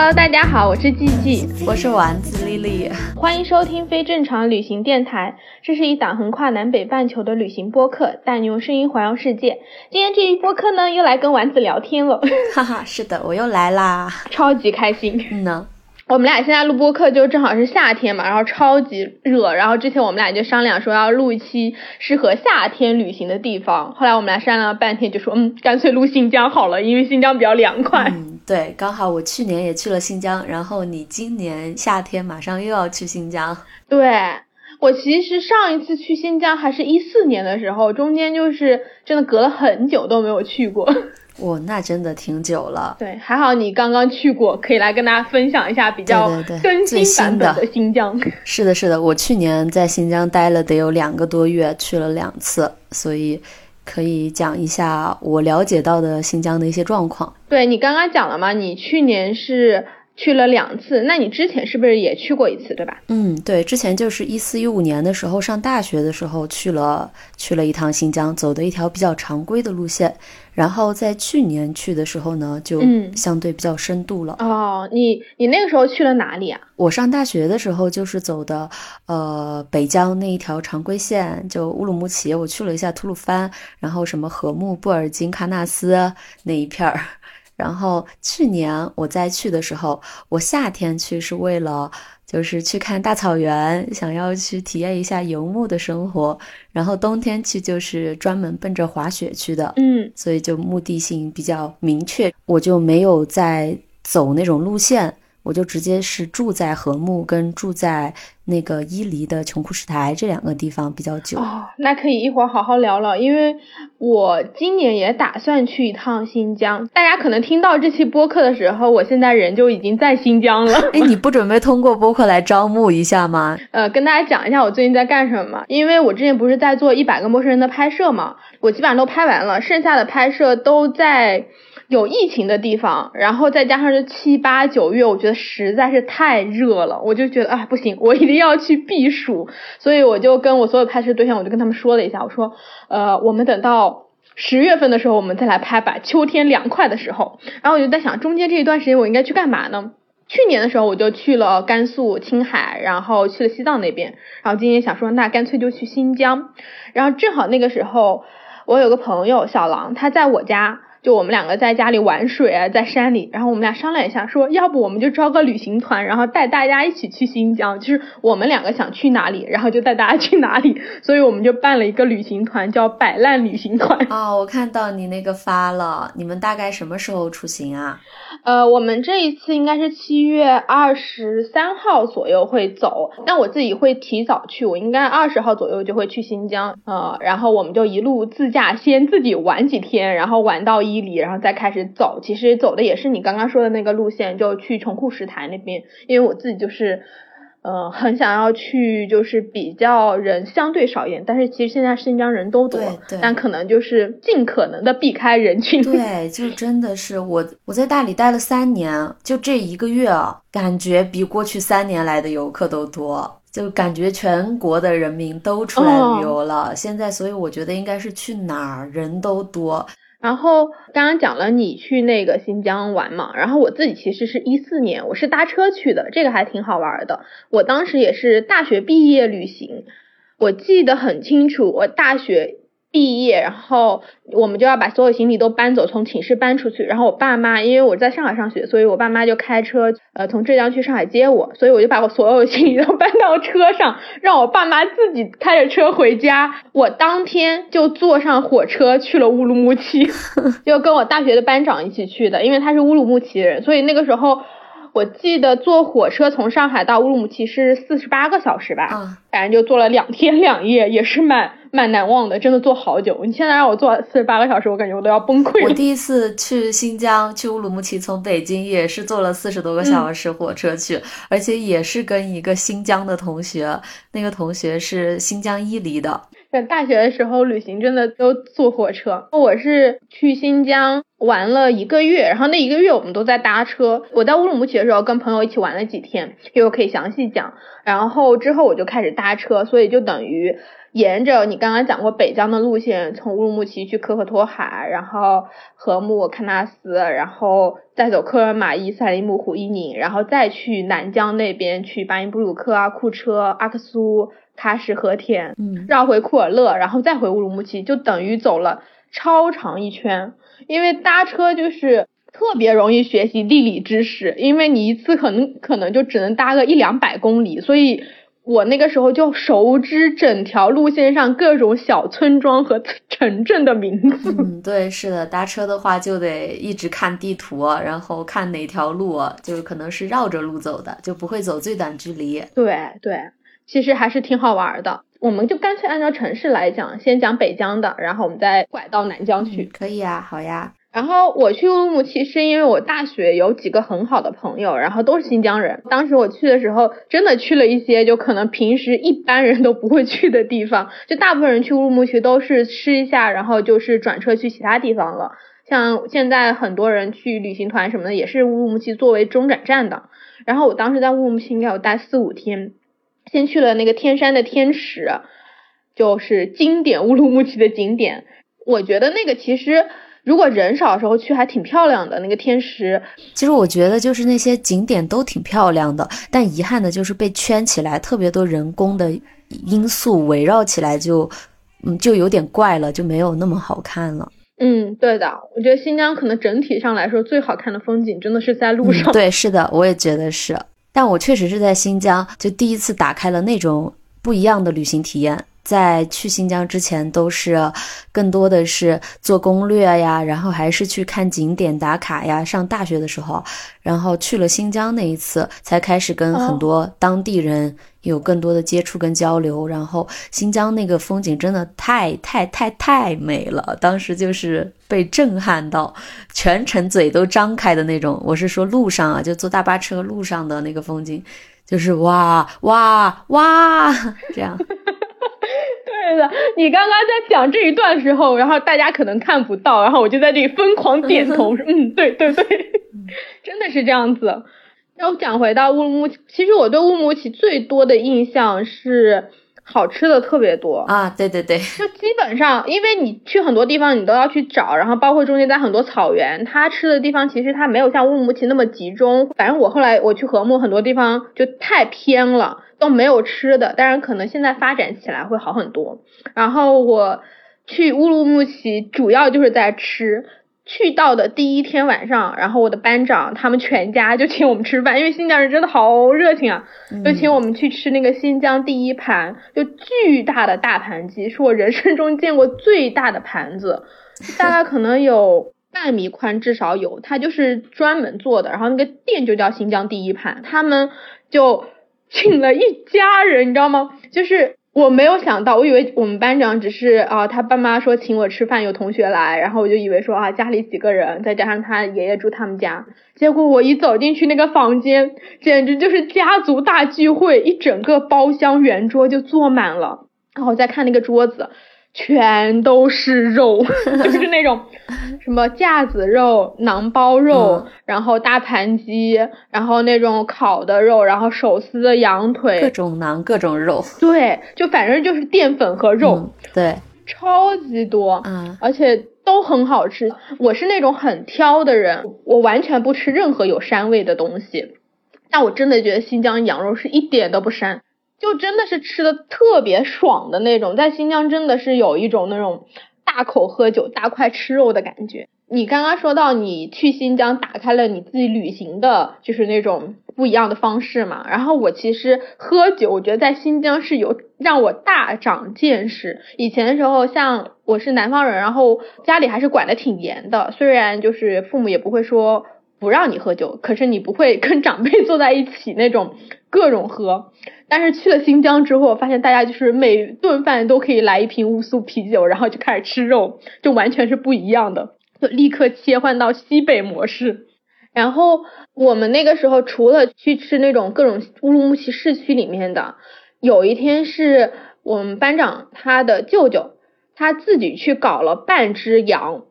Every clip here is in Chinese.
Hello，大家好，我是季季，我是丸子丽丽，欢迎收听非正常旅行电台。这是一档横跨南北半球的旅行播客，带你用声音环游世界。今天这一播客呢，又来跟丸子聊天了，哈哈，是的，我又来啦，超级开心。嗯呢，我们俩现在录播客就正好是夏天嘛，然后超级热，然后之前我们俩就商量说要录一期适合夏天旅行的地方，后来我们俩商量了半天，就说嗯，干脆录新疆好了，因为新疆比较凉快。嗯，对，刚好我去年也去了新疆，然后你今年夏天马上又要去新疆。对我其实上一次去新疆还是一四年的时候，中间就是真的隔了很久都没有去过。哇，那真的挺久了。对，还好你刚刚去过，可以来跟大家分享一下比较更最新版本的新疆。是的，是的，我去年在新疆待了得有两个多月，去了两次，所以可以讲一下我了解到的新疆的一些状况。对你刚刚讲了嘛，你去年是去了两次，那你之前是不是也去过一次，对吧？嗯，对，之前就是一四一五年的时候上大学的时候去了去了一趟新疆，走的一条比较常规的路线。然后在去年去的时候呢，就嗯相对比较深度了。哦，你你那个时候去了哪里啊？我上大学的时候就是走的，呃，北疆那一条常规线，就乌鲁木齐，我去了一下吐鲁番，然后什么和木、布尔津、喀纳斯那一片儿。然后去年我再去的时候，我夏天去是为了就是去看大草原，想要去体验一下游牧的生活。然后冬天去就是专门奔着滑雪去的。嗯，所以就目的性比较明确，我就没有再走那种路线，我就直接是住在和木跟住在那个伊犁的琼库什台这两个地方比较久。哦，那可以一会儿好好聊聊，因为我今年也打算去一趟新疆。大家可能听到这期播客的时候，我现在人就已经在新疆了。哎，你不准备通过播客来招募一下吗？呃，跟大家讲一下我最近在干什么。因为我之前不是在做一百个陌生人的拍摄嘛，我基本上都拍完了，剩下的拍摄都在有疫情的地方，然后再加上这七八九月，我觉得实在是太热了，我就觉得啊不行，我一定要去避暑，所以我就跟我所有拍摄对象，我就跟他们说了一下，我说呃，我们等到。十月份的时候，我们再来拍吧。秋天凉快的时候，然后我就在想，中间这一段时间我应该去干嘛呢？去年的时候我就去了甘肃、青海，然后去了西藏那边，然后今年想说那干脆就去新疆，然后正好那个时候我有个朋友小狼，他在我家，就我们两个在家里玩水啊，在山里，然后我们俩商量一下，说要不我们就招个旅行团，然后带大家一起去新疆，就是我们两个想去哪里，然后就带大家去哪里，所以我们就办了一个旅行团，叫摆烂旅行团。哦，我看到你那个发了，你们大概什么时候出行啊？呃，我们这一次应该是七月二十三号左右会走，但我自己会提早去，我应该二十号左右就会去新疆，呃，然后我们就一路自驾，先自己玩几天，然后玩到伊犁，然后再开始走。其实走的也是你刚刚说的那个路线，就去琼库什台那边，因为我自己就是。呃，很想要去，就是比较人相对少一点，但是其实现在新疆人都多，对但可能就是尽可能的避开人群。对，就真的是我，我在大理待了三年，就这一个月啊，感觉比过去三年来的游客都多，就感觉全国的人民都出来旅游了。现在，所以我觉得应该是去哪儿人都多。然后刚刚讲了你去那个新疆玩嘛，然后我自己其实是一四年，我是搭车去的，这个还挺好玩的。我当时也是大学毕业旅行，我记得很清楚，我大学毕业，然后我们就要把所有行李都搬走，从寝室搬出去。然后我爸妈，因为我在上海上学，所以我爸妈就开车，呃，从浙江去上海接我，所以我就把我所有行李都搬到车上，让我爸妈自己开着车回家。我当天就坐上火车去了乌鲁木齐，就跟我大学的班长一起去的，因为他是乌鲁木齐人，所以那个时候。我记得坐火车从上海到乌鲁木齐是四十八个小时吧，嗯，反正就坐了两天两夜，也是蛮蛮难忘的，真的坐好久。你现在让我坐四十八个小时，我感觉我都要崩溃了。我第一次去新疆，去乌鲁木齐，从北京也是坐了四十多个小时火车去，而且也是跟一个新疆的同学，那个同学是新疆伊犁的。在大学的时候旅行真的都坐火车，我是去新疆玩了一个月，然后那一个月我们都在搭车。我在乌鲁木齐的时候跟朋友一起玩了几天，一会儿可以详细讲。然后之后我就开始搭车，所以就等于沿着你刚刚讲过北疆的路线，从乌鲁木齐去可可托海，然后禾木、喀纳斯，然后再走克尔玛依、赛里木、湖伊宁，然后再去南疆那边去巴音布鲁克啊、库车、阿克苏。喀什和田，嗯，绕回库尔勒，然后再回乌鲁木齐，就等于走了超长一圈。因为搭车就是特别容易学习地理知识，因为你一次可能可能就只能搭个一两百公里，所以我那个时候就熟知整条路线上各种小村庄和 城镇的名字。嗯，对，是的，搭车的话就得一直看地图，然后看哪条路就是可能是绕着路走的，就不会走最短距离。对对。其实还是挺好玩的，我们就干脆按照城市来讲，先讲北疆的，然后我们再拐到南疆去。可以啊，好呀。然后我去乌鲁木齐是因为我大学有几个很好的朋友，然后都是新疆人。当时我去的时候，真的去了一些就可能平时一般人都不会去的地方。就大部分人去乌鲁木齐都是吃一下，然后就是转车去其他地方了。像现在很多人去旅行团什么的，也是乌鲁木齐作为中转站的。然后我当时在乌鲁木齐应该有待四五天。先去了那个天山的天池，就是经典乌鲁木齐的景点。我觉得那个其实如果人少的时候去还挺漂亮的。那个天池，其实我觉得就是那些景点都挺漂亮的，但遗憾的就是被圈起来，特别多人工的因素围绕起来，就嗯就有点怪了，就没有那么好看了。嗯，对的，我觉得新疆可能整体上来说最好看的风景真的是在路上。对，是的，我也觉得是。但我确实是在新疆，就第一次打开了那种不一样的旅行体验。在去新疆之前，都是更多的是做攻略呀，然后还是去看景点打卡呀。上大学的时候，然后去了新疆那一次，才开始跟很多当地人有更多的接触跟交流。然后新疆那个风景真的太太太太美了，当时就是被震撼到，全程嘴都张开的那种。我是说路上啊，就坐大巴车路上的那个风景，就是哇哇哇这样。你刚刚在讲这一段时候，然后大家可能看不到，然后我就在这里疯狂点头，嗯，对对对，真的是这样子。然后讲回到乌鲁木齐，其实我对乌鲁木齐最多的印象是。好吃的特别多啊，对对对，就基本上，因为你去很多地方，你都要去找，然后包括中间在很多草原，它吃的地方其实它没有像乌鲁木齐那么集中。反正我后来我去禾木，很多地方就太偏了，都没有吃的。当然可能现在发展起来会好很多。然后我去乌鲁木齐主要就是在吃。去到的第一天晚上，然后我的班长他们全家就请我们吃饭，因为新疆人真的好热情啊，就请我们去吃那个新疆第一盘，就巨大的大盘鸡，是我人生中见过最大的盘子，大概可能有半米宽，至少有，它就是专门做的，然后那个店就叫新疆第一盘，他们就请了一家人，你知道吗？就是。我没有想到，我以为我们班长只是啊，他爸妈说请我吃饭，有同学来，然后我就以为说啊，家里几个人，再加上他爷爷住他们家，结果我一走进去那个房间，简直就是家族大聚会，一整个包厢圆桌就坐满了，然后再看那个桌子。全都是肉，就是那种什么架子肉、馕包肉，然后大盘鸡，然后那种烤的肉，然后手撕的羊腿，各种馕，各种肉。对，就反正就是淀粉和肉，对，超级多，嗯，而且都很好吃。我是那种很挑的人，我完全不吃任何有膻味的东西，但我真的觉得新疆羊肉是一点都不膻。就真的是吃的特别爽的那种，在新疆真的是有一种那种大口喝酒、大块吃肉的感觉。你刚刚说到你去新疆打开了你自己旅行的，就是那种不一样的方式嘛。然后我其实喝酒，我觉得在新疆是有让我大长见识。以前的时候，像我是南方人，然后家里还是管的挺严的，虽然就是父母也不会说。不让你喝酒，可是你不会跟长辈坐在一起那种各种喝。但是去了新疆之后，发现大家就是每顿饭都可以来一瓶乌苏啤酒，然后就开始吃肉，就完全是不一样的，就立刻切换到西北模式。然后我们那个时候除了去吃那种各种乌鲁木齐市区里面的，有一天是我们班长他的舅舅，他自己去搞了半只羊，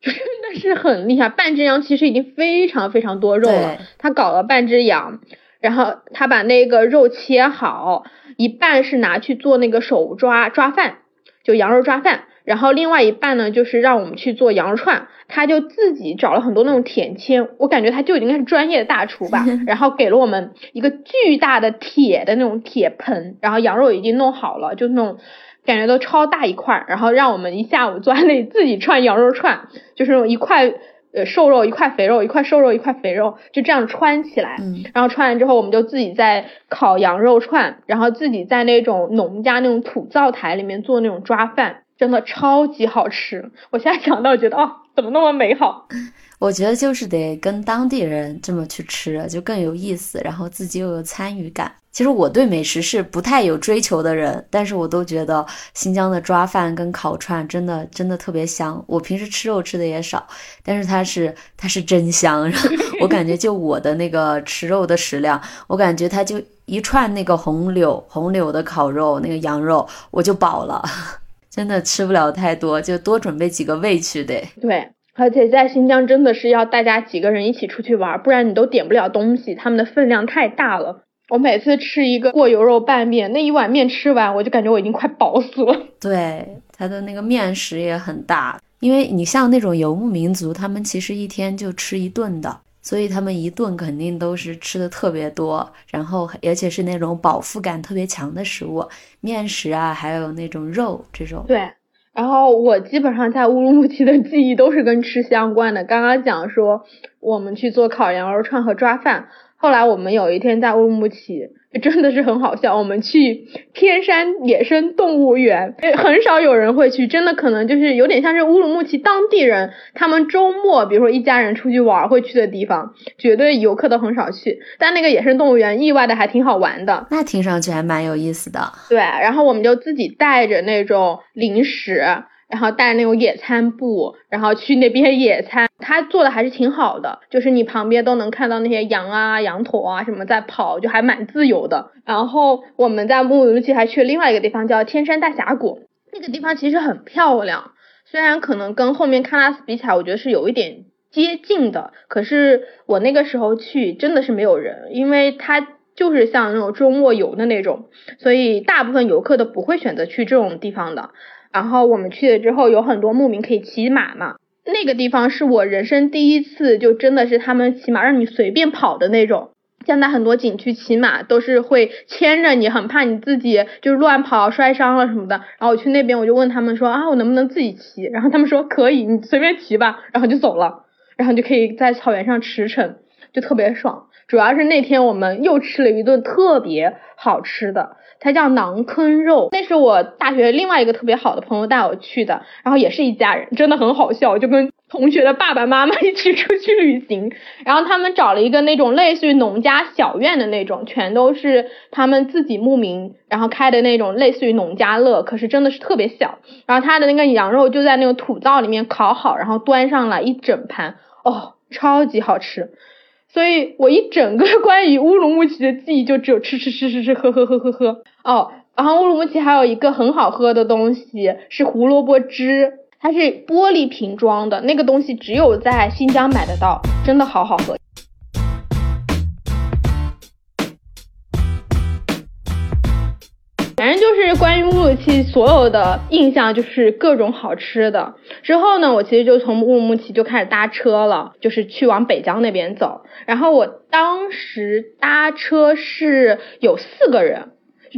真的是很厉害。半只羊其实已经非常非常多肉了，他搞了半只羊，然后他把那个肉切好，一半是拿去做那个手抓抓饭，就羊肉抓饭。然后另外一半呢，就是让我们去做羊肉串，他就自己找了很多那种铁签，我感觉他就应该是专业的大厨吧。然后给了我们一个巨大的铁的那种铁盆，然后羊肉已经弄好了，就那种感觉都超大一块，然后让我们一下午坐在那里自己串羊肉串，就是那种一块呃瘦肉一块肥肉，一块瘦肉一块肥肉，就这样串起来。然后串完之后，我们就自己在烤羊肉串，然后自己在那种农家那种土灶台里面做那种抓饭。真的超级好吃，我现在想到觉得哦，怎么那么美好？我觉得就是得跟当地人这么去吃，就更有意思，然后自己又有参与感。其实我对美食是不太有追求的人，但是我都觉得新疆的抓饭跟烤串真的真的特别香。我平时吃肉吃的也少，但是它是它是真香。我感觉就我的那个吃肉的食量，我感觉它就一串那个红柳红柳的烤肉，那个羊肉我就饱了。真的吃不了太多，就多准备几个胃去得。对，而且在新疆真的是要大家几个人一起出去玩，不然你都点不了东西，他们的分量太大了。我每次吃一个过油肉拌面，那一碗面吃完，我就感觉我已经快饱死了。对，它的那个面食也很大，因为你像那种游牧民族，他们其实一天就吃一顿的。所以他们一顿肯定都是吃的特别多，然后而且是那种饱腹感特别强的食物，面食啊，还有那种肉这种。对，然后我基本上在乌鲁木齐的记忆都是跟吃相关的。刚刚讲说我们去做烤羊肉串和抓饭，后来我们有一天在乌鲁木齐。真的是很好笑。我们去天山野生动物园，很少有人会去，真的可能就是有点像是乌鲁木齐当地人，他们周末比如说一家人出去玩会去的地方，绝对游客都很少去。但那个野生动物园意外的还挺好玩的，那听上去还蛮有意思的。对，然后我们就自己带着那种零食。然后带那种野餐布，然后去那边野餐。他做的还是挺好的，就是你旁边都能看到那些羊啊、羊驼啊什么在跑，就还蛮自由的。然后我们在乌鲁木齐还去了另外一个地方，叫天山大峡谷。那个地方其实很漂亮，虽然可能跟后面喀纳斯比起来，我觉得是有一点接近的。可是我那个时候去真的是没有人，因为它就是像那种周末游的那种，所以大部分游客都不会选择去这种地方的。然后我们去了之后，有很多牧民可以骑马嘛。那个地方是我人生第一次，就真的是他们骑马让你随便跑的那种。现在很多景区骑马都是会牵着你，很怕你自己就是乱跑摔伤了什么的。然后我去那边，我就问他们说啊，我能不能自己骑？然后他们说可以，你随便骑吧。然后就走了，然后就可以在草原上驰骋，就特别爽。主要是那天我们又吃了一顿特别好吃的。它叫馕坑肉，那是我大学另外一个特别好的朋友带我去的，然后也是一家人，真的很好笑，就跟同学的爸爸妈妈一起出去旅行，然后他们找了一个那种类似于农家小院的那种，全都是他们自己牧民，然后开的那种类似于农家乐，可是真的是特别小，然后他的那个羊肉就在那个土灶里面烤好，然后端上来一整盘，哦，超级好吃。所以我一整个 关于乌鲁木齐的记忆就只有吃吃吃吃吃喝喝喝喝喝哦，然后乌鲁木齐还有一个很好喝的东西是胡萝卜汁，它是玻璃瓶装的，那个东西只有在新疆买得到，真的好好喝。反正就是关于乌鲁木齐所有的印象，就是各种好吃的。之后呢，我其实就从乌鲁木齐就开始搭车了，就是去往北疆那边走。然后我当时搭车是有四个人，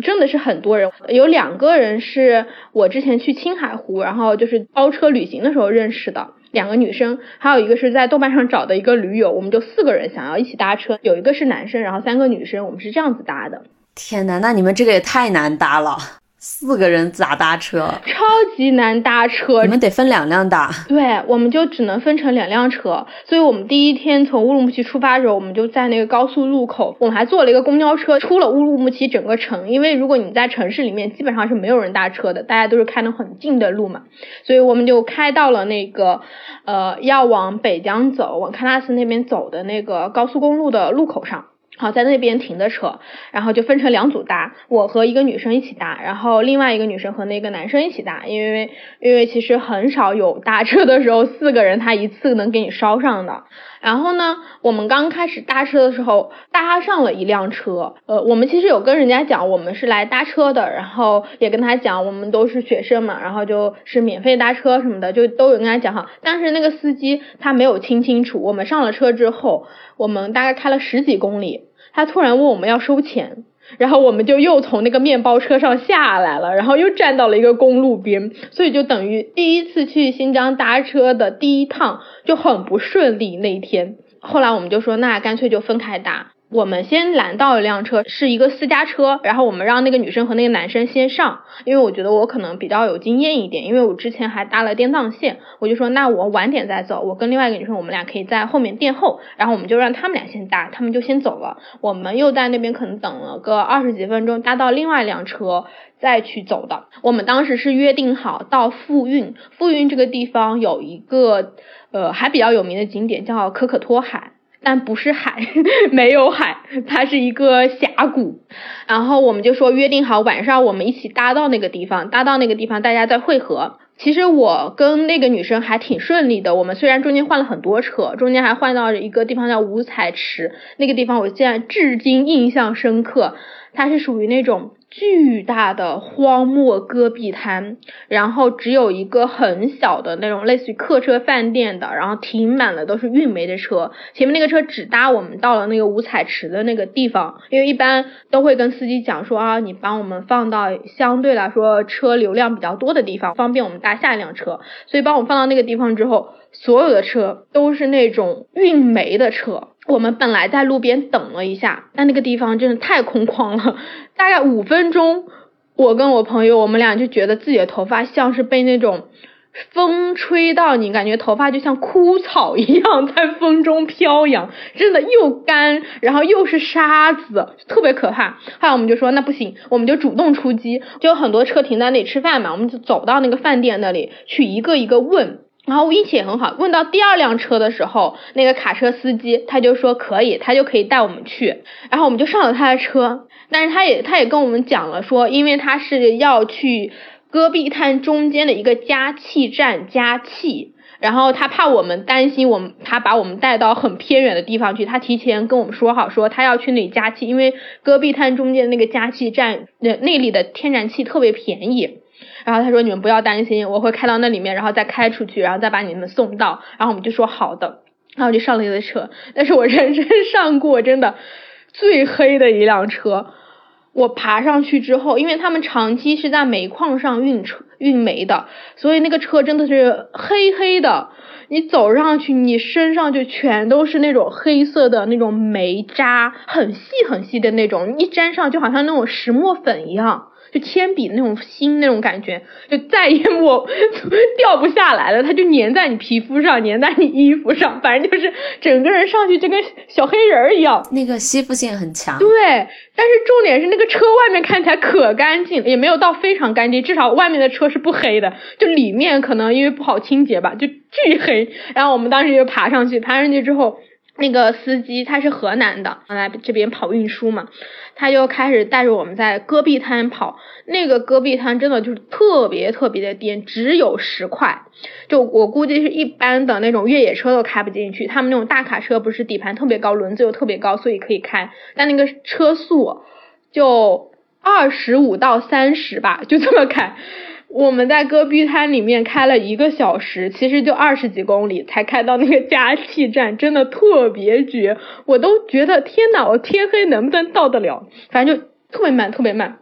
真的是很多人。有两个人是我之前去青海湖，然后就是包车旅行的时候认识的两个女生，还有一个是在豆瓣上找的一个驴友。我们就四个人想要一起搭车，有一个是男生，然后三个女生，我们是这样子搭的。天呐，那你们这个也太难搭了。四个人咋搭车？超级难搭车，你们得分两辆搭。对，我们就只能分成两辆车。所以我们第一天从乌鲁木齐出发的时候，我们就在那个高速路口，我们还坐了一个公交车出了乌鲁木齐整个城。因为如果你在城市里面，基本上是没有人搭车的，大家都是开的很近的路嘛。所以我们就开到了那个呃要往北疆走、往喀纳斯那边走的那个高速公路的路口上。好，在那边停的车，然后就分成两组搭，我和一个女生一起搭，然后另外一个女生和那个男生一起搭，因为因为其实很少有搭车的时候四个人他一次能给你捎上的。然后呢，我们刚开始搭车的时候搭上了一辆车，呃，我们其实有跟人家讲我们是来搭车的，然后也跟他讲我们都是学生嘛，然后就是免费搭车什么的，就都有跟他讲哈。但是那个司机他没有听清楚，我们上了车之后，我们大概开了十几公里。他突然问我们要收钱，然后我们就又从那个面包车上下来了，然后又站到了一个公路边，所以就等于第一次去新疆搭车的第一趟就很不顺利。那一天，后来我们就说，那干脆就分开搭。我们先拦到一辆车，是一个私家车，然后我们让那个女生和那个男生先上，因为我觉得我可能比较有经验一点，因为我之前还搭了滇藏线，我就说那我晚点再走，我跟另外一个女生，我们俩可以在后面垫后，然后我们就让他们俩先搭，他们就先走了，我们又在那边可能等了个二十几分钟，搭到另外一辆车再去走的。我们当时是约定好到富蕴，富蕴这个地方有一个呃还比较有名的景点叫可可托海。但不是海，没有海，它是一个峡谷。然后我们就说约定好晚上我们一起搭到那个地方，搭到那个地方大家再汇合。其实我跟那个女生还挺顺利的，我们虽然中间换了很多车，中间还换到一个地方叫五彩池，那个地方我现在至今印象深刻，它是属于那种。巨大的荒漠戈壁滩，然后只有一个很小的那种类似于客车饭店的，然后停满了都是运煤的车。前面那个车只搭我们到了那个五彩池的那个地方，因为一般都会跟司机讲说啊，你帮我们放到相对来说车流量比较多的地方，方便我们搭下一辆车。所以帮我们放到那个地方之后，所有的车都是那种运煤的车。我们本来在路边等了一下，但那个地方真的太空旷了，大概五分钟，我跟我朋友，我们俩就觉得自己的头发像是被那种风吹到，你感觉头发就像枯草一样在风中飘扬，真的又干，然后又是沙子，特别可怕。后来我们就说那不行，我们就主动出击，就有很多车停在那里吃饭嘛，我们就走到那个饭店那里去一个一个问。然后我运气也很好，问到第二辆车的时候，那个卡车司机他就说可以，他就可以带我们去。然后我们就上了他的车，但是他也他也跟我们讲了说，因为他是要去戈壁滩中间的一个加气站加气，然后他怕我们担心我们，他把我们带到很偏远的地方去，他提前跟我们说好，说他要去那里加气，因为戈壁滩中间那个加气站那那里的天然气特别便宜。然后他说：“你们不要担心，我会开到那里面，然后再开出去，然后再把你们送到。”然后我们就说好的，然后就上了一个车。但是我人生 上过真的最黑的一辆车。我爬上去之后，因为他们长期是在煤矿上运车运煤的，所以那个车真的是黑黑的。你走上去，你身上就全都是那种黑色的那种煤渣，很细很细的那种，一沾上就好像那种石墨粉一样。就铅笔那种芯那种感觉，就再也抹掉不下来了，它就粘在你皮肤上，粘在你衣服上，反正就是整个人上去就跟小黑人儿一样。那个吸附性很强。对，但是重点是那个车外面看起来可干净，也没有到非常干净，至少外面的车是不黑的，就里面可能因为不好清洁吧，就巨黑。然后我们当时就爬上去，爬上去之后。那个司机他是河南的，来这边跑运输嘛，他就开始带着我们在戈壁滩跑。那个戈壁滩真的就是特别特别的颠，只有十块，就我估计是一般的那种越野车都开不进去。他们那种大卡车不是底盘特别高，轮子又特别高，所以可以开，但那个车速就二十五到三十吧，就这么开。我们在戈壁滩里面开了一个小时，其实就二十几公里才开到那个加气站，真的特别绝，我都觉得天呐，我天黑能不能到得了？反正就特别慢，特别慢，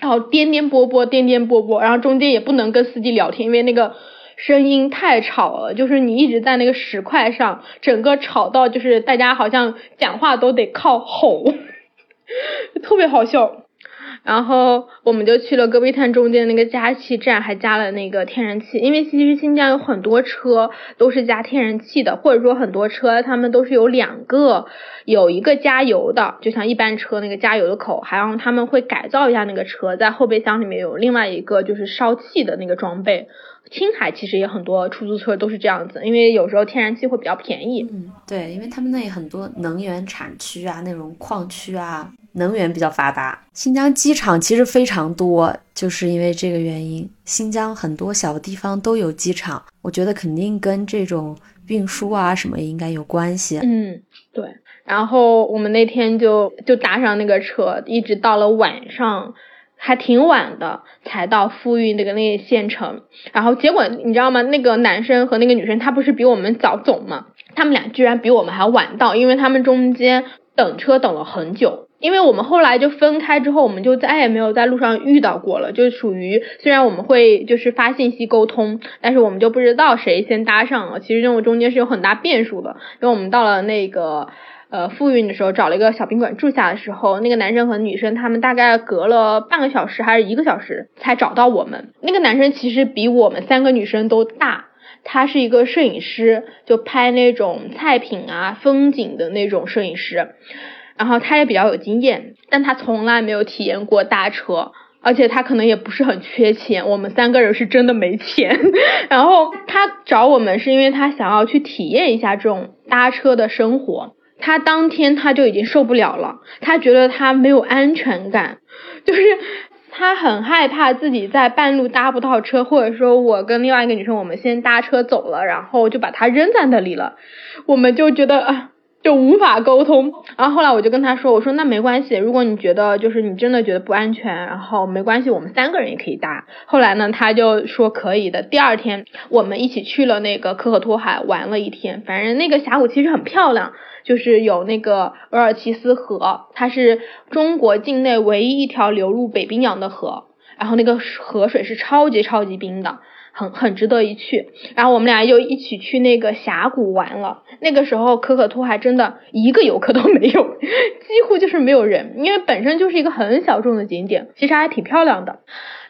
然后颠颠簸簸，颠颠簸簸，然后中间也不能跟司机聊天，因为那个声音太吵了，就是你一直在那个石块上，整个吵到就是大家好像讲话都得靠吼，特别好笑。然后我们就去了戈壁滩中间那个加气站，还加了那个天然气，因为其实新疆有很多车都是加天然气的，或者说很多车他们都是有两个，有一个加油的，就像一般车那个加油的口，还让他们会改造一下那个车，在后备箱里面有另外一个就是烧气的那个装备。青海其实也很多出租车都是这样子，因为有时候天然气会比较便宜。嗯，对，因为他们那很多能源产区啊，那种矿区啊，能源比较发达。新疆机场其实非常多，就是因为这个原因，新疆很多小地方都有机场。我觉得肯定跟这种运输啊什么应该有关系。嗯，对。然后我们那天就就搭上那个车，一直到了晚上。还挺晚的才到富裕那个那县城，然后结果你知道吗？那个男生和那个女生他不是比我们早走吗？他们俩居然比我们还晚到，因为他们中间等车等了很久。因为我们后来就分开之后，我们就再也没有在路上遇到过了，就属于虽然我们会就是发信息沟通，但是我们就不知道谁先搭上了。其实这种中间是有很大变数的，因为我们到了那个。呃，复运的时候找了一个小宾馆住下的时候，那个男生和女生他们大概隔了半个小时还是一个小时才找到我们。那个男生其实比我们三个女生都大，他是一个摄影师，就拍那种菜品啊、风景的那种摄影师。然后他也比较有经验，但他从来没有体验过搭车，而且他可能也不是很缺钱。我们三个人是真的没钱。然后他找我们是因为他想要去体验一下这种搭车的生活。他当天他就已经受不了了，他觉得他没有安全感，就是他很害怕自己在半路搭不到车，或者说我跟另外一个女生我们先搭车走了，然后就把他扔在那里了，我们就觉得啊就无法沟通。然后后来我就跟他说，我说那没关系，如果你觉得就是你真的觉得不安全，然后没关系，我们三个人也可以搭。后来呢，他就说可以的。第二天我们一起去了那个可可托海玩了一天，反正那个峡谷其实很漂亮。就是有那个额尔齐斯河，它是中国境内唯一一条流入北冰洋的河，然后那个河水是超级超级冰的，很很值得一去。然后我们俩又一起去那个峡谷玩了，那个时候可可托海真的一个游客都没有，几乎就是没有人，因为本身就是一个很小众的景点，其实还挺漂亮的。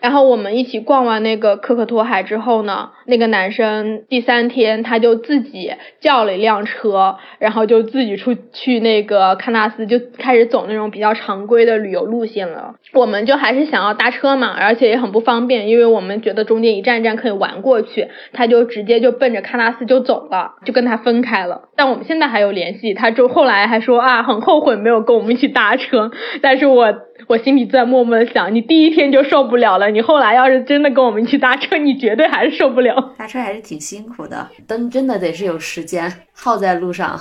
然后我们一起逛完那个可可托海之后呢，那个男生第三天他就自己叫了一辆车，然后就自己出去那个喀纳斯，就开始走那种比较常规的旅游路线了。我们就还是想要搭车嘛，而且也很不方便，因为我们觉得中间一站一站可以玩过去，他就直接就奔着喀纳斯就走了，就跟他分开了。但我们现在还有联系，他就后来还说啊，很后悔没有跟我们一起搭车，但是我。我心里在默默的想，你第一天就受不了了，你后来要是真的跟我们一起搭车，你绝对还是受不了。搭车还是挺辛苦的，灯真的得是有时间耗在路上，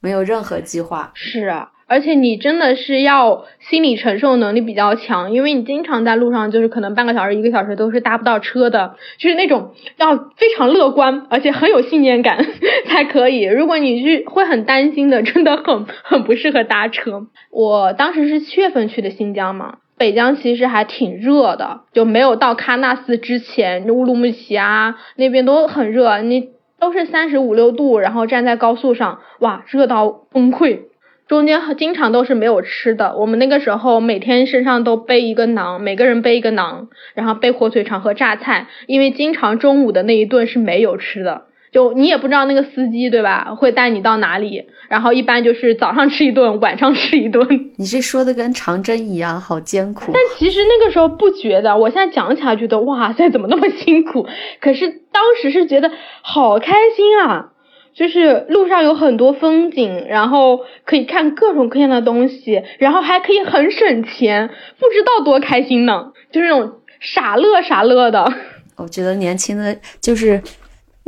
没有任何计划。是啊。而且你真的是要心理承受能力比较强，因为你经常在路上，就是可能半个小时、一个小时都是搭不到车的，就是那种要非常乐观，而且很有信念感 才可以。如果你是会很担心的，真的很很不适合搭车。我当时是七月份去的新疆嘛，北疆其实还挺热的，就没有到喀纳斯之前，乌鲁木齐啊那边都很热，你都是三十五六度，然后站在高速上，哇，热到崩溃。中间经常都是没有吃的，我们那个时候每天身上都背一个馕，每个人背一个馕，然后背火腿肠和榨菜，因为经常中午的那一顿是没有吃的，就你也不知道那个司机对吧，会带你到哪里，然后一般就是早上吃一顿，晚上吃一顿。你这说的跟长征一样，好艰苦。但其实那个时候不觉得，我现在讲起来觉得哇塞，怎么那么辛苦？可是当时是觉得好开心啊。就是路上有很多风景，然后可以看各种各样的东西，然后还可以很省钱，不知道多开心呢。就是那种傻乐傻乐的。我觉得年轻的，就是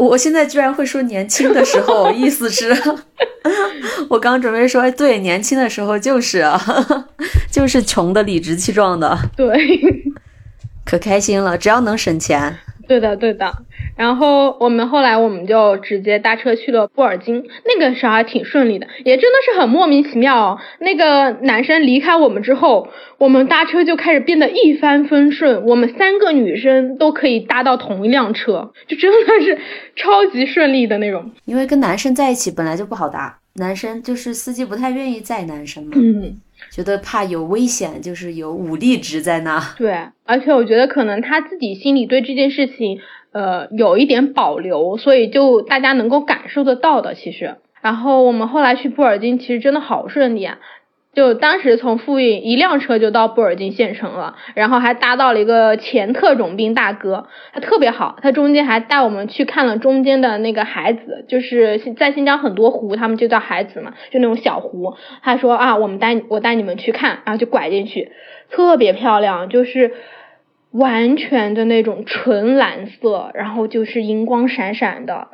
我现在居然会说年轻的时候，意思是，我刚准备说，对，年轻的时候就是啊，就是穷的理直气壮的。对，可开心了，只要能省钱。对的，对的。然后我们后来我们就直接搭车去了布尔津，那个时候还挺顺利的，也真的是很莫名其妙。那个男生离开我们之后，我们搭车就开始变得一帆风顺，我们三个女生都可以搭到同一辆车，就真的是超级顺利的那种。因为跟男生在一起本来就不好搭，男生就是司机不太愿意载男生嘛，嗯，觉得怕有危险，就是有武力值在那。对，而且我觉得可能他自己心里对这件事情，呃，有一点保留，所以就大家能够感受得到的，其实。然后我们后来去布尔津，其实真的好顺利啊。就当时从富蕴一辆车就到布尔津县城了，然后还搭到了一个前特种兵大哥，他特别好，他中间还带我们去看了中间的那个海子，就是在新疆很多湖，他们就叫海子嘛，就那种小湖。他说啊，我们带我带你们去看，然后就拐进去，特别漂亮，就是完全的那种纯蓝色，然后就是银光闪闪的。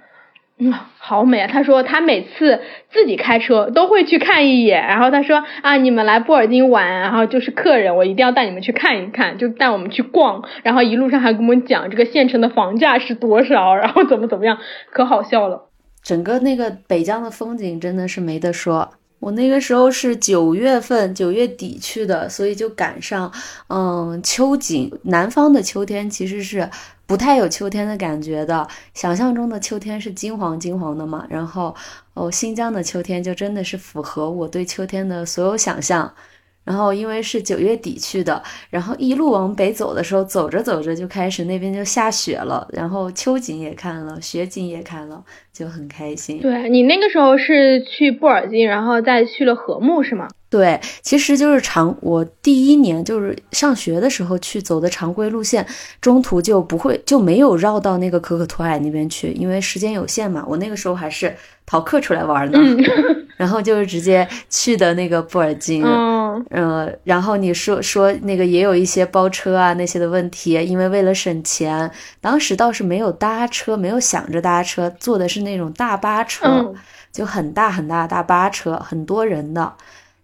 嗯，好美啊！他说他每次自己开车都会去看一眼，然后他说啊，你们来布尔津玩，然后就是客人，我一定要带你们去看一看，就带我们去逛，然后一路上还跟我们讲这个县城的房价是多少，然后怎么怎么样，可好笑了。整个那个北疆的风景真的是没得说。我那个时候是九月份，九月底去的，所以就赶上嗯秋景。南方的秋天其实是。不太有秋天的感觉的，想象中的秋天是金黄金黄的嘛，然后哦，新疆的秋天就真的是符合我对秋天的所有想象。然后因为是九月底去的，然后一路往北走的时候，走着走着就开始那边就下雪了，然后秋景也看了，雪景也看了，就很开心。对你那个时候是去布尔津，然后再去了禾木是吗？对，其实就是常我第一年就是上学的时候去走的常规路线，中途就不会就没有绕到那个可可托海那边去，因为时间有限嘛。我那个时候还是逃课出来玩呢，然后就是直接去的那个布尔津。嗯，然后你说说那个也有一些包车啊那些的问题，因为为了省钱，当时倒是没有搭车，没有想着搭车，坐的是那种大巴车，就很大很大的大巴车，很多人的，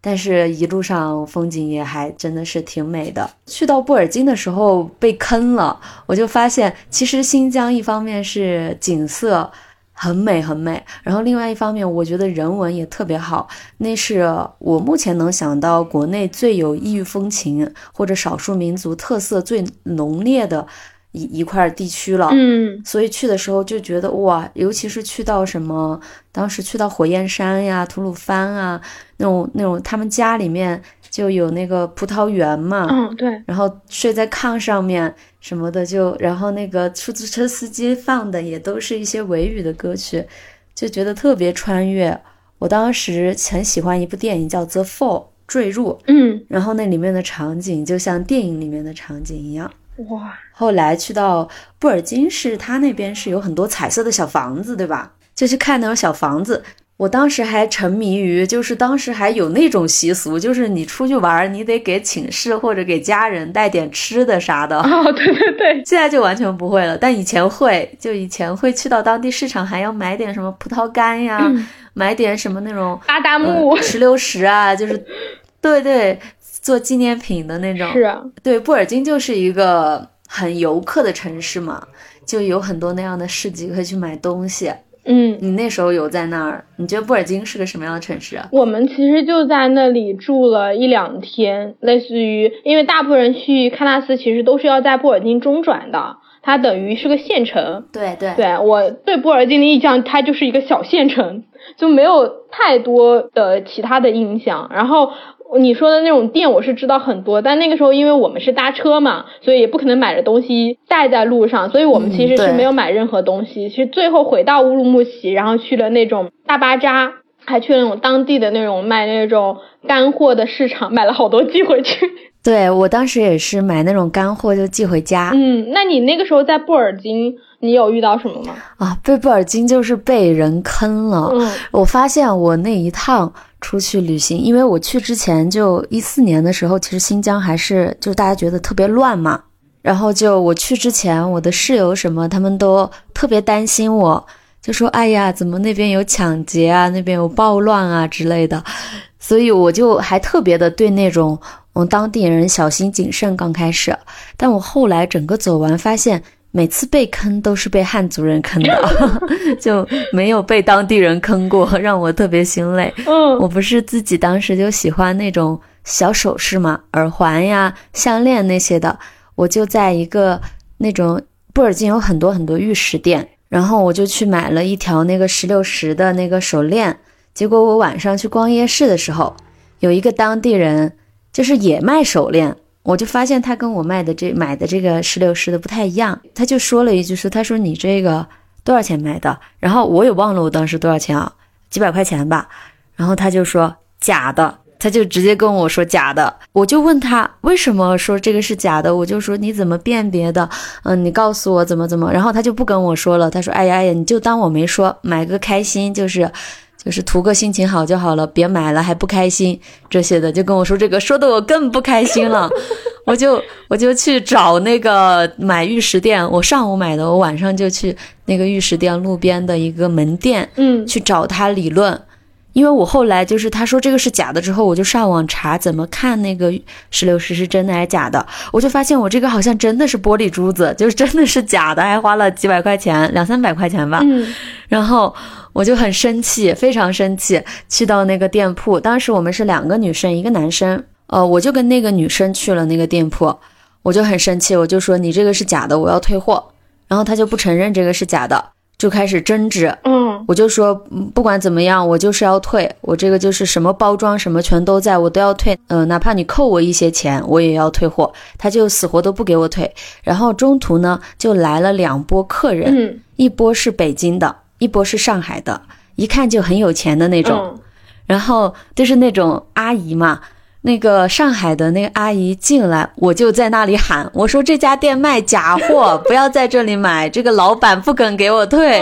但是一路上风景也还真的是挺美的。去到布尔津的时候被坑了，我就发现其实新疆一方面是景色。很美很美，然后另外一方面，我觉得人文也特别好。那是我目前能想到国内最有异域风情或者少数民族特色最浓烈的一一块地区了。嗯，所以去的时候就觉得哇，尤其是去到什么，当时去到火焰山呀、吐鲁番啊，那种那种他们家里面。就有那个葡萄园嘛，嗯，对，然后睡在炕上面什么的，就然后那个出租车司机放的也都是一些维语的歌曲，就觉得特别穿越。我当时很喜欢一部电影叫《The Fall》坠入，嗯，然后那里面的场景就像电影里面的场景一样，哇！后来去到布尔津市，它那边是有很多彩色的小房子，对吧？就去看那种小房子。我当时还沉迷于，就是当时还有那种习俗，就是你出去玩，你得给寝室或者给家人带点吃的啥的。哦，对对对，现在就完全不会了，但以前会，就以前会去到当地市场，还要买点什么葡萄干呀，买点什么那种巴达木石榴石啊，就是，对对，做纪念品的那种。是啊，对，布尔津就是一个很游客的城市嘛，就有很多那样的市集可以去买东西。嗯，你那时候有在那儿？你觉得布尔津是个什么样的城市啊？我们其实就在那里住了一两天，类似于，因为大部分人去喀纳斯其实都是要在布尔津中转的，它等于是个县城。对对，对我对布尔津的印象，它就是一个小县城，就没有太多的其他的印象。然后。你说的那种店我是知道很多，但那个时候因为我们是搭车嘛，所以也不可能买着东西带在路上，所以我们其实是没有买任何东西。其实最后回到乌鲁木齐，然后去了那种大巴扎，还去了那种当地的那种卖那种干货的市场，买了好多寄回去。对我当时也是买那种干货就寄回家。嗯，那你那个时候在布尔津，你有遇到什么吗？啊，被布尔津就是被人坑了。嗯，我发现我那一趟。出去旅行，因为我去之前就一四年的时候，其实新疆还是就大家觉得特别乱嘛。然后就我去之前，我的室友什么他们都特别担心我，就说：“哎呀，怎么那边有抢劫啊，那边有暴乱啊之类的。”所以我就还特别的对那种嗯当地人小心谨慎。刚开始，但我后来整个走完发现。每次被坑都是被汉族人坑的，就没有被当地人坑过，让我特别心累。嗯，我不是自己当时就喜欢那种小首饰嘛，耳环呀、项链那些的，我就在一个那种布尔津有很多很多玉石店，然后我就去买了一条那个石榴石的那个手链，结果我晚上去逛夜市的时候，有一个当地人就是也卖手链，我就发现他跟我卖的这买的这个石榴石的不太一样，他就说了一句说，他说你这个多少钱买的？然后我也忘了我当时多少钱啊，几百块钱吧。然后他就说假的。他就直接跟我说假的，我就问他为什么说这个是假的，我就说你怎么辨别的？嗯，你告诉我怎么怎么。然后他就不跟我说了，他说哎呀哎呀，你就当我没说，买个开心就是就是图个心情好就好了，别买了还不开心这些的，就跟我说这个，说的我更不开心了。我就我就去找那个买玉石店，我上午买的，我晚上就去那个玉石店路边的一个门店，嗯，去找他理论。因为我后来就是他说这个是假的之后，我就上网查怎么看那个石榴石是真的还是假的，我就发现我这个好像真的是玻璃珠子，就是真的是假的，还花了几百块钱，两三百块钱吧。嗯，然后我就很生气，非常生气，去到那个店铺。当时我们是两个女生，一个男生，呃，我就跟那个女生去了那个店铺，我就很生气，我就说你这个是假的，我要退货。然后他就不承认这个是假的。就开始争执，嗯，我就说不管怎么样，我就是要退，我这个就是什么包装什么全都在，我都要退，嗯，哪怕你扣我一些钱，我也要退货。他就死活都不给我退。然后中途呢，就来了两波客人，嗯，一波是北京的，一波是上海的，一看就很有钱的那种，然后就是那种阿姨嘛。那个上海的那个阿姨进来，我就在那里喊，我说这家店卖假货，不要在这里买。这个老板不肯给我退，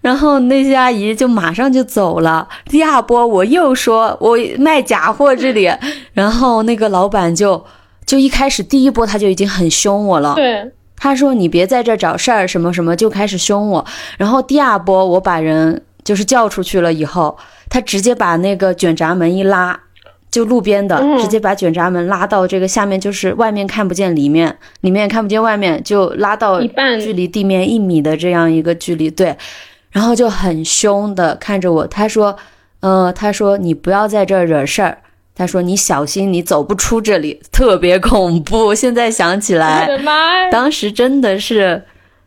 然后那些阿姨就马上就走了。第二波我又说我卖假货这里，然后那个老板就就一开始第一波他就已经很凶我了，对，他说你别在这找事儿什么什么，就开始凶我。然后第二波我把人就是叫出去了以后，他直接把那个卷闸门一拉。就路边的，直接把卷闸门拉到这个下面，就是外面看不见里面，里面看不见外面，就拉到距离地面一米的这样一个距离。对，然后就很凶的看着我，他说：“呃，他说你不要在这儿惹事儿，他说你小心，你走不出这里，特别恐怖。”现在想起来，我的妈！当时真的是，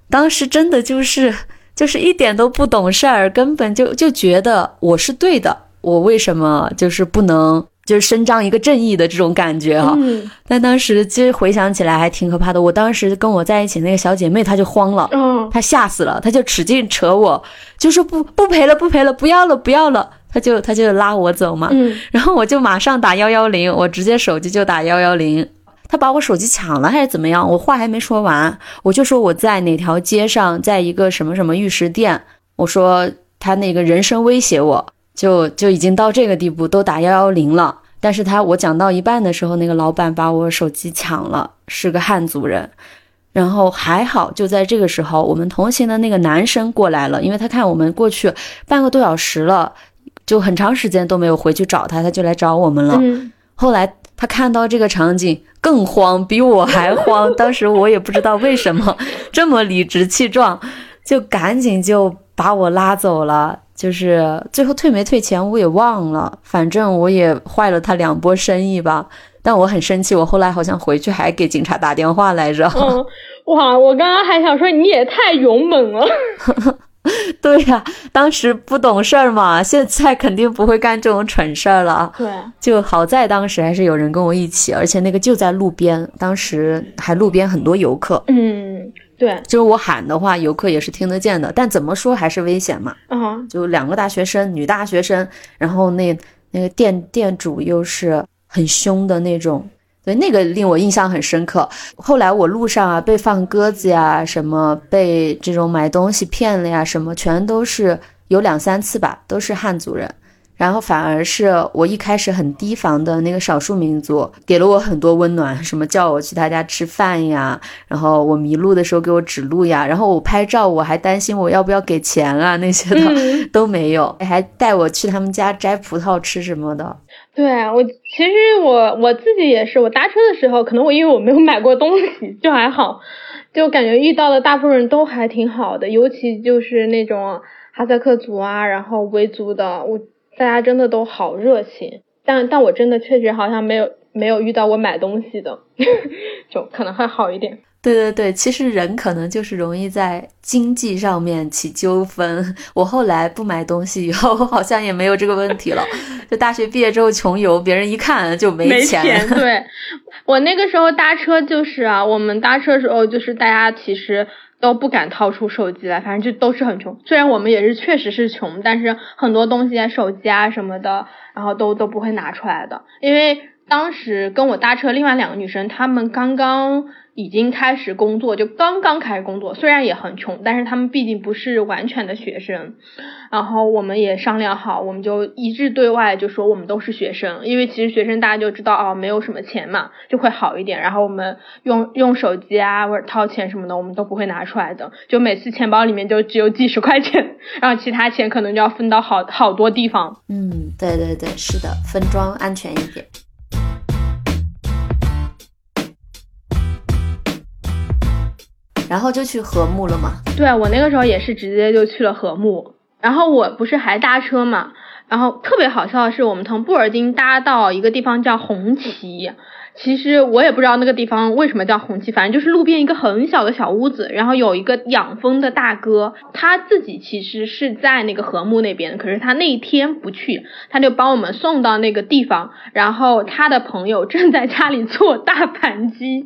当时真的就是就是一点都不懂事儿，根本就就觉得我是对的，我为什么就是不能？就是伸张一个正义的这种感觉哈，但当时其实回想起来还挺可怕的。我当时跟我在一起那个小姐妹，她就慌了，她吓死了，她就使劲扯我，就说不不赔了，不赔了，不要了，不要了。她就他就拉我走嘛，然后我就马上打幺幺零，我直接手机就打幺幺零。他把我手机抢了还是怎么样？我话还没说完，我就说我在哪条街上，在一个什么什么玉石店，我说他那个人身威胁我。就就已经到这个地步，都打幺幺零了。但是他我讲到一半的时候，那个老板把我手机抢了，是个汉族人。然后还好，就在这个时候，我们同行的那个男生过来了，因为他看我们过去半个多小时了，就很长时间都没有回去找他，他就来找我们了。后来他看到这个场景更慌，比我还慌。当时我也不知道为什么这么理直气壮，就赶紧就把我拉走了。就是最后退没退钱我也忘了，反正我也坏了他两波生意吧。但我很生气，我后来好像回去还给警察打电话来着。嗯，哇，我刚刚还想说你也太勇猛了。对呀，当时不懂事儿嘛，现在肯定不会干这种蠢事儿了。对，就好在当时还是有人跟我一起，而且那个就在路边，当时还路边很多游客。嗯。对，就是我喊的话，游客也是听得见的。但怎么说还是危险嘛。嗯，就两个大学生，女大学生，然后那那个店店主又是很凶的那种，对，那个令我印象很深刻。后来我路上啊，被放鸽子呀，什么被这种买东西骗了呀，什么全都是有两三次吧，都是汉族人。然后反而是我一开始很提防的那个少数民族，给了我很多温暖，什么叫我去他家吃饭呀，然后我迷路的时候给我指路呀，然后我拍照我还担心我要不要给钱啊那些的都没有，还带我去他们家摘葡萄吃什么的。对我其实我我自己也是，我搭车的时候，可能我因为我没有买过东西就还好，就感觉遇到的大部分人都还挺好的，尤其就是那种哈萨克族啊，然后维族的我。大家真的都好热情，但但我真的确实好像没有没有遇到过买东西的，就可能会好一点。对对对，其实人可能就是容易在经济上面起纠纷。我后来不买东西以后，好像也没有这个问题了。就大学毕业之后穷游，别人一看就没钱。对，我那个时候搭车就是啊，我们搭车的时候就是大家其实都不敢掏出手机来，反正就都是很穷。虽然我们也是确实是穷，但是很多东西啊，手机啊什么的，然后都都不会拿出来的，因为。当时跟我搭车另外两个女生，她们刚刚已经开始工作，就刚刚开始工作，虽然也很穷，但是他们毕竟不是完全的学生。然后我们也商量好，我们就一致对外就说我们都是学生，因为其实学生大家就知道哦，没有什么钱嘛，就会好一点。然后我们用用手机啊或者掏钱什么的，我们都不会拿出来的，就每次钱包里面就只有几十块钱，然后其他钱可能就要分到好好多地方。嗯，对对对，是的，分装安全一点。然后就去和睦了嘛？对我那个时候也是直接就去了和睦。然后我不是还搭车嘛？然后特别好笑的是，我们从布尔津搭到一个地方叫红旗。其实我也不知道那个地方为什么叫红旗，反正就是路边一个很小的小屋子，然后有一个养蜂的大哥，他自己其实是在那个和睦那边，可是他那一天不去，他就帮我们送到那个地方。然后他的朋友正在家里做大盘鸡，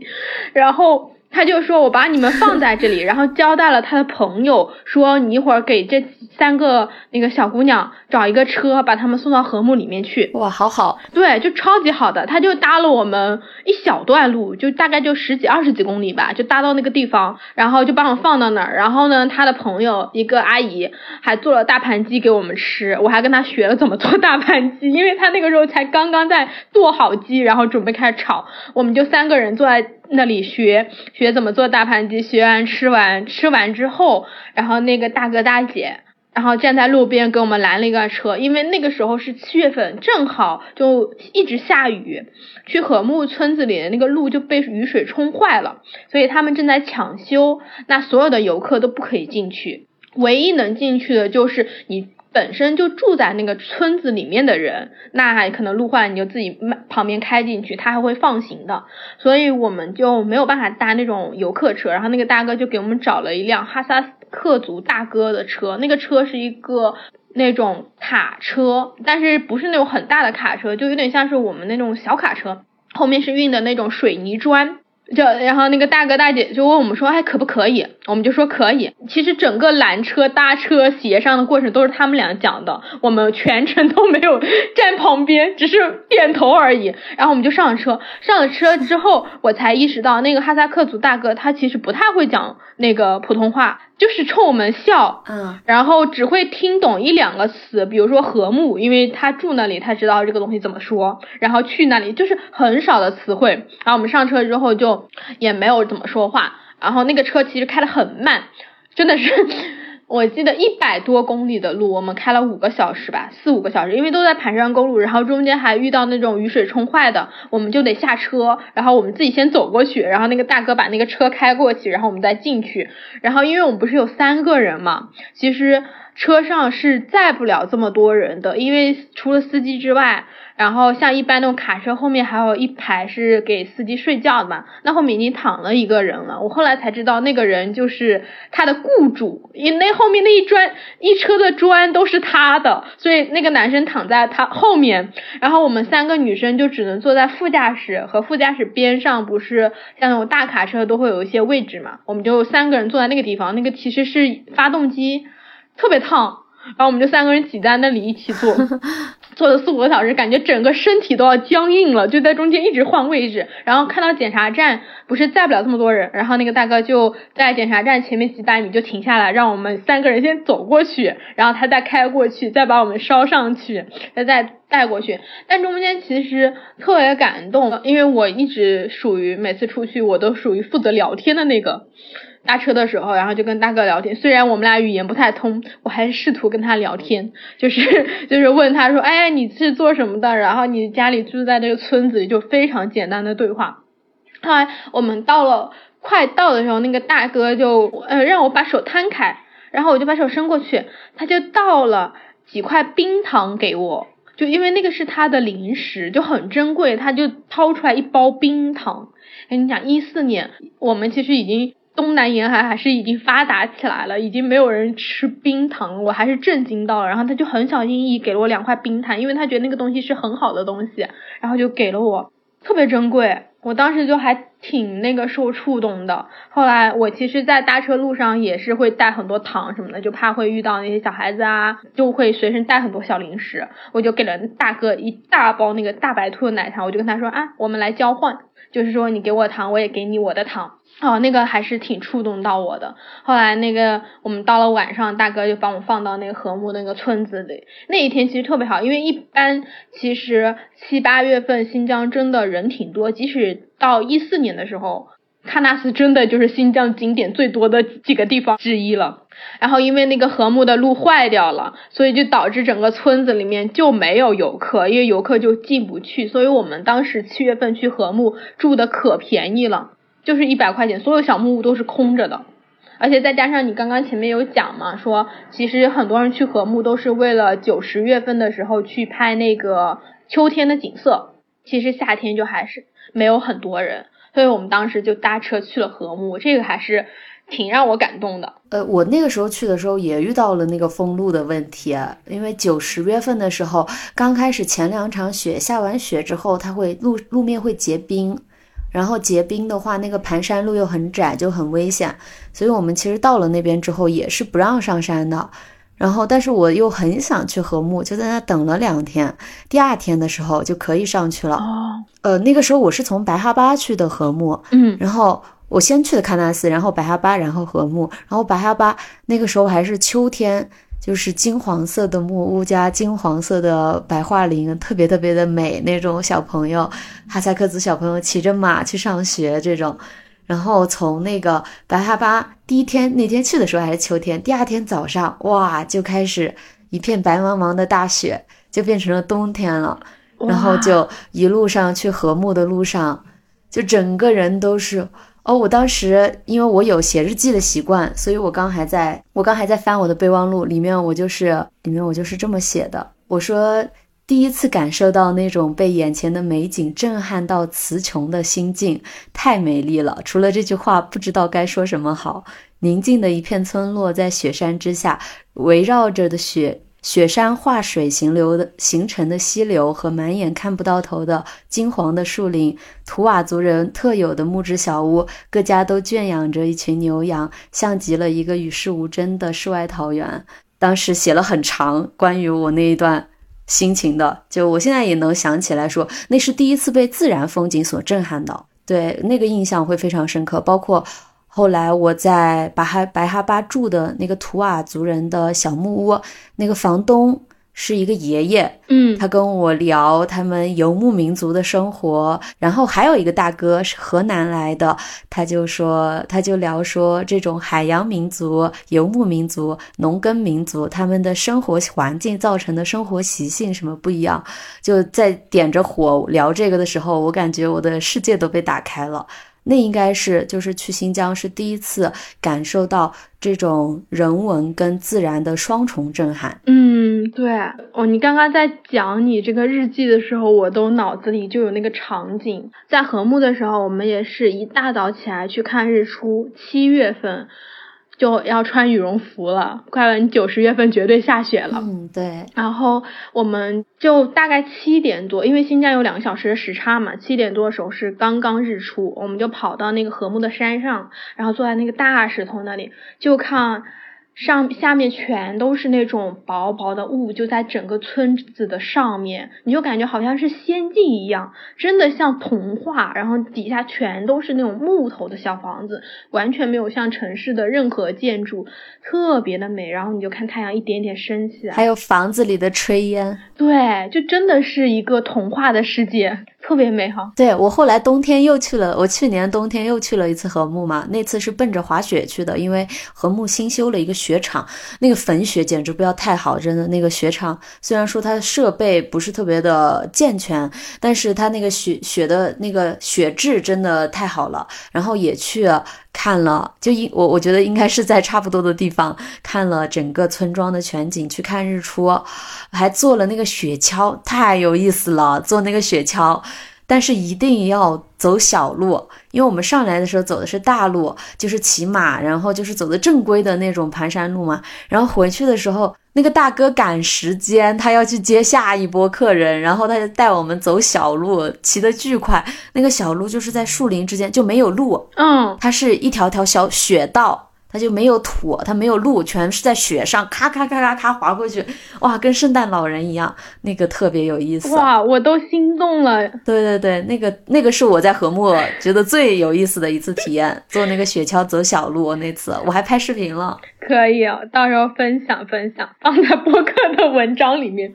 然后。他就说：“我把你们放在这里，然后交代了他的朋友，说你一会儿给这三个那个小姑娘找一个车，把他们送到和睦里面去。”哇，好好，对，就超级好的。他就搭了我们一小段路，就大概就十几、二十几公里吧，就搭到那个地方，然后就把我放到那儿。然后呢，他的朋友一个阿姨还做了大盘鸡给我们吃，我还跟他学了怎么做大盘鸡，因为他那个时候才刚刚在剁好鸡，然后准备开始炒。我们就三个人坐在。那里学学怎么做大盘鸡，学完吃完吃完之后，然后那个大哥大姐，然后站在路边给我们拦了一个车，因为那个时候是七月份，正好就一直下雨，去和睦村子里的那个路就被雨水冲坏了，所以他们正在抢修，那所有的游客都不可以进去，唯一能进去的就是你。本身就住在那个村子里面的人，那可能路坏你就自己旁边开进去，他还会放行的，所以我们就没有办法搭那种游客车。然后那个大哥就给我们找了一辆哈萨克族大哥的车，那个车是一个那种卡车，但是不是那种很大的卡车，就有点像是我们那种小卡车，后面是运的那种水泥砖。就然后那个大哥大姐就问我们说，哎，可不可以？我们就说可以。其实整个拦车、搭车、协商的过程都是他们俩讲的，我们全程都没有站旁边，只是点头而已。然后我们就上了车，上了车之后，我才意识到那个哈萨克族大哥他其实不太会讲那个普通话。就是冲我们笑，嗯，然后只会听懂一两个词，比如说和睦，因为他住那里，他知道这个东西怎么说，然后去那里就是很少的词汇，然后我们上车之后就也没有怎么说话，然后那个车其实开的很慢，真的是。我记得一百多公里的路，我们开了五个小时吧，四五个小时，因为都在盘山公路，然后中间还遇到那种雨水冲坏的，我们就得下车，然后我们自己先走过去，然后那个大哥把那个车开过去，然后我们再进去，然后因为我们不是有三个人嘛，其实车上是载不了这么多人的，因为除了司机之外。然后像一般那种卡车后面还有一排是给司机睡觉的嘛，那后面已经躺了一个人了。我后来才知道那个人就是他的雇主，因那后面那一砖一车的砖都是他的，所以那个男生躺在他后面，然后我们三个女生就只能坐在副驾驶和副驾驶边上，不是像那种大卡车都会有一些位置嘛，我们就三个人坐在那个地方，那个其实是发动机，特别烫。然后我们就三个人挤在那里一起坐，坐了四五个小时，感觉整个身体都要僵硬了，就在中间一直换位置。然后看到检查站不是载不了这么多人，然后那个大哥就在检查站前面几百米就停下来，让我们三个人先走过去，然后他再开过去，再把我们捎上去，再再带过去。但中间其实特别感动，因为我一直属于每次出去我都属于负责聊天的那个。搭车的时候，然后就跟大哥聊天。虽然我们俩语言不太通，我还是试图跟他聊天，就是 就是问他说：“哎，你是做什么的？然后你家里住在这个村子里，就非常简单的对话。”后来我们到了快到的时候，那个大哥就呃让我把手摊开，然后我就把手伸过去，他就倒了几块冰糖给我。就因为那个是他的零食，就很珍贵，他就掏出来一包冰糖。跟你讲，一四年我们其实已经东南沿海还是已经发达起来了，已经没有人吃冰糖，我还是震惊到了。然后他就很小心翼翼给了我两块冰糖，因为他觉得那个东西是很好的东西，然后就给了我，特别珍贵。我当时就还挺那个受触动的。后来我其实，在搭车路上也是会带很多糖什么的，就怕会遇到那些小孩子啊，就会随身带很多小零食。我就给了大哥一大包那个大白兔的奶糖，我就跟他说啊，我们来交换，就是说你给我糖，我也给你我的糖。哦，那个还是挺触动到我的。后来那个我们到了晚上，大哥就把我放到那个和睦那个村子里。那一天其实特别好，因为一般其实七八月份新疆真的人挺多，即使到一四年的时候，喀纳斯真的就是新疆景点最多的几个地方之一了。然后因为那个和睦的路坏掉了，所以就导致整个村子里面就没有游客，因为游客就进不去。所以我们当时七月份去和睦住的可便宜了。就是一百块钱，所有小木屋都是空着的，而且再加上你刚刚前面有讲嘛，说其实很多人去和睦都是为了九十月份的时候去拍那个秋天的景色，其实夏天就还是没有很多人，所以我们当时就搭车去了和睦，这个还是挺让我感动的。呃，我那个时候去的时候也遇到了那个封路的问题，因为九十月份的时候刚开始前两场雪下完雪之后，它会路路面会结冰。然后结冰的话，那个盘山路又很窄，就很危险。所以我们其实到了那边之后，也是不让上山的。然后，但是我又很想去和睦，就在那等了两天。第二天的时候就可以上去了。哦。呃，那个时候我是从白哈巴去的和睦。嗯。然后我先去的喀纳斯，然后白哈巴，然后和睦。然后白哈巴那个时候还是秋天。就是金黄色的木屋加金黄色的白桦林，特别特别的美。那种小朋友，哈萨克族小朋友骑着马去上学这种。然后从那个白哈巴第一天那天去的时候还是秋天，第二天早上哇就开始一片白茫茫的大雪，就变成了冬天了。然后就一路上去和睦的路上，就整个人都是。哦，我当时因为我有写日记的习惯，所以我刚还在，我刚还在翻我的备忘录，里面我就是里面我就是这么写的。我说第一次感受到那种被眼前的美景震撼到词穷的心境，太美丽了。除了这句话，不知道该说什么好。宁静的一片村落，在雪山之下，围绕着的雪。雪山化水形流的形成的溪流和满眼看不到头的金黄的树林，图瓦族人特有的木质小屋，各家都圈养着一群牛羊，像极了一个与世无争的世外桃源。当时写了很长关于我那一段心情的，就我现在也能想起来说，那是第一次被自然风景所震撼到，对那个印象会非常深刻，包括。后来我在白哈白哈巴住的那个图瓦族人的小木屋，那个房东是一个爷爷，嗯，他跟我聊他们游牧民族的生活，然后还有一个大哥是河南来的，他就说他就聊说这种海洋民族、游牧民族、农耕民族他们的生活环境造成的生活习性什么不一样，就在点着火聊这个的时候，我感觉我的世界都被打开了。那应该是就是去新疆是第一次感受到这种人文跟自然的双重震撼。嗯，对哦，你刚刚在讲你这个日记的时候，我都脑子里就有那个场景。在和睦的时候，我们也是一大早起来去看日出，七月份。就要穿羽绒服了，快了，你九十月份绝对下雪了。嗯，对。然后我们就大概七点多，因为新疆有两个小时的时差嘛，七点多的时候是刚刚日出，我们就跑到那个和睦的山上，然后坐在那个大石头那里，就看。上下面全都是那种薄薄的雾，就在整个村子的上面，你就感觉好像是仙境一样，真的像童话。然后底下全都是那种木头的小房子，完全没有像城市的任何建筑，特别的美。然后你就看太阳一点点升起来，还有房子里的炊烟，对，就真的是一个童话的世界。特别美好。对我后来冬天又去了，我去年冬天又去了一次和睦嘛，那次是奔着滑雪去的，因为和睦新修了一个雪场，那个粉雪简直不要太好，真的那个雪场虽然说它设备不是特别的健全，但是它那个雪雪的那个雪质真的太好了。然后也去看了，就应我我觉得应该是在差不多的地方 看了整个村庄的全景，去看日出，还坐了那个雪橇，太有意思了，坐那个雪橇。但是一定要走小路，因为我们上来的时候走的是大路，就是骑马，然后就是走的正规的那种盘山路嘛。然后回去的时候，那个大哥赶时间，他要去接下一波客人，然后他就带我们走小路，骑得巨快。那个小路就是在树林之间，就没有路，嗯，它是一条条小雪道。它就没有土，它没有路，全是在雪上，咔咔咔咔咔滑过去，哇，跟圣诞老人一样，那个特别有意思。哇，我都心动了。对对对，那个那个是我在禾木觉得最有意思的一次体验，坐那个雪橇走小路那次，我还拍视频了。可以哦，到时候分享分享，放在播客的文章里面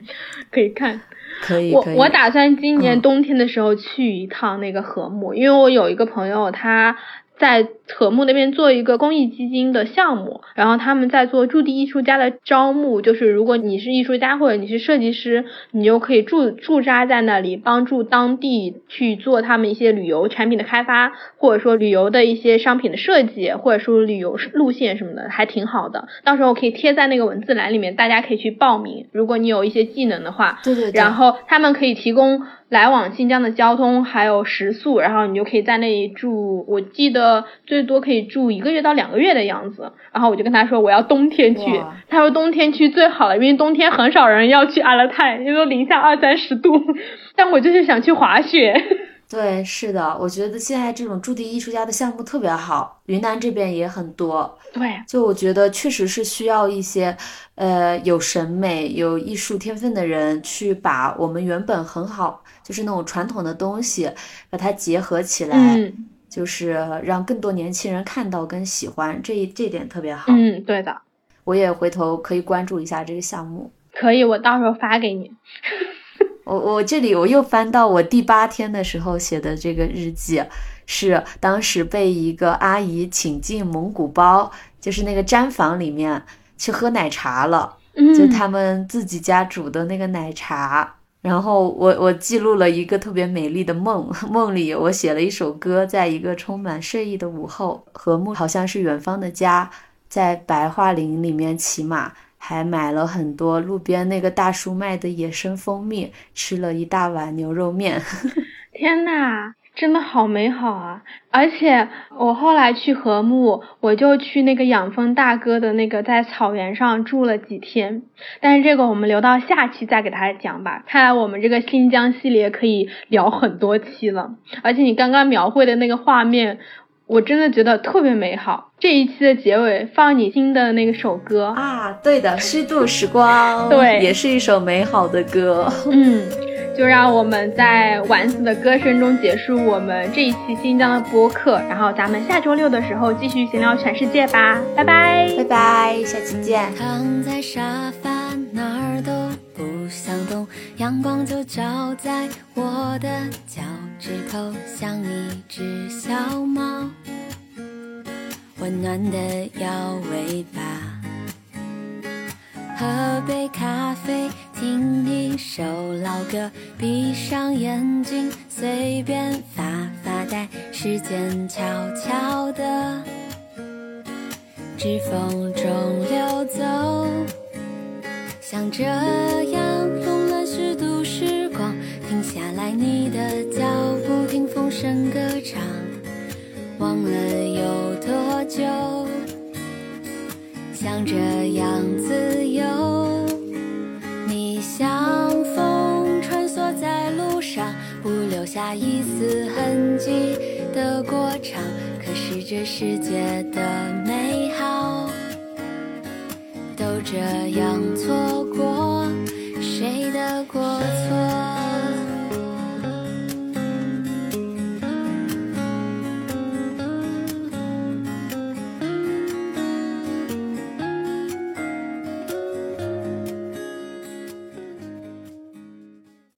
可以看。可以，我我打算今年冬天的时候去一趟那个禾木，因为我有一个朋友他。在禾木那边做一个公益基金的项目，然后他们在做驻地艺术家的招募，就是如果你是艺术家或者你是设计师，你就可以驻驻扎在那里，帮助当地去做他们一些旅游产品的开发，或者说旅游的一些商品的设计，或者说旅游路线什么的，还挺好的。到时候可以贴在那个文字栏里面，大家可以去报名。如果你有一些技能的话，对对，然后他们可以提供。来往新疆的交通还有食宿，然后你就可以在那里住。我记得最多可以住一个月到两个月的样子。然后我就跟他说我要冬天去，他说冬天去最好了，因为冬天很少人要去阿勒泰，因为零下二三十度。但我就是想去滑雪。对，是的，我觉得现在这种驻地艺术家的项目特别好，云南这边也很多。对，就我觉得确实是需要一些，呃，有审美、有艺术天分的人去把我们原本很好。就是那种传统的东西，把它结合起来，就是让更多年轻人看到跟喜欢，这一这点特别好。嗯，对的，我也回头可以关注一下这个项目。可以，我到时候发给你。我我这里我又翻到我第八天的时候写的这个日记，是当时被一个阿姨请进蒙古包，就是那个毡房里面去喝奶茶了，就他们自己家煮的那个奶茶。然后我我记录了一个特别美丽的梦，梦里我写了一首歌，在一个充满睡意的午后，和睦好像是远方的家，在白桦林里面骑马，还买了很多路边那个大叔卖的野生蜂蜜，吃了一大碗牛肉面。天呐！真的好美好啊！而且我后来去禾木，我就去那个养蜂大哥的那个在草原上住了几天。但是这个我们留到下期再给大家讲吧。看来我们这个新疆系列可以聊很多期了。而且你刚刚描绘的那个画面，我真的觉得特别美好。这一期的结尾放你新的那个首歌啊，对的，虚度时光，对，也是一首美好的歌。嗯。就让我们在丸子的歌声中结束我们这一期新疆的播客，然后咱们下周六的时候继续闲聊全世界吧，拜拜，拜拜，下期见。躺在沙发哪儿都不想动，阳光就照在我的脚趾头，像一只小猫，温暖的摇尾巴。喝杯咖啡，听一首老歌，闭上眼睛，随便发发呆，时间悄悄地指缝中流走。像这样用了虚度时光，停下来你的脚步，听风声歌唱，忘了有多久。像这样自由，下一丝痕迹的过场。可是这世界的美好，都这样错过，谁的过错？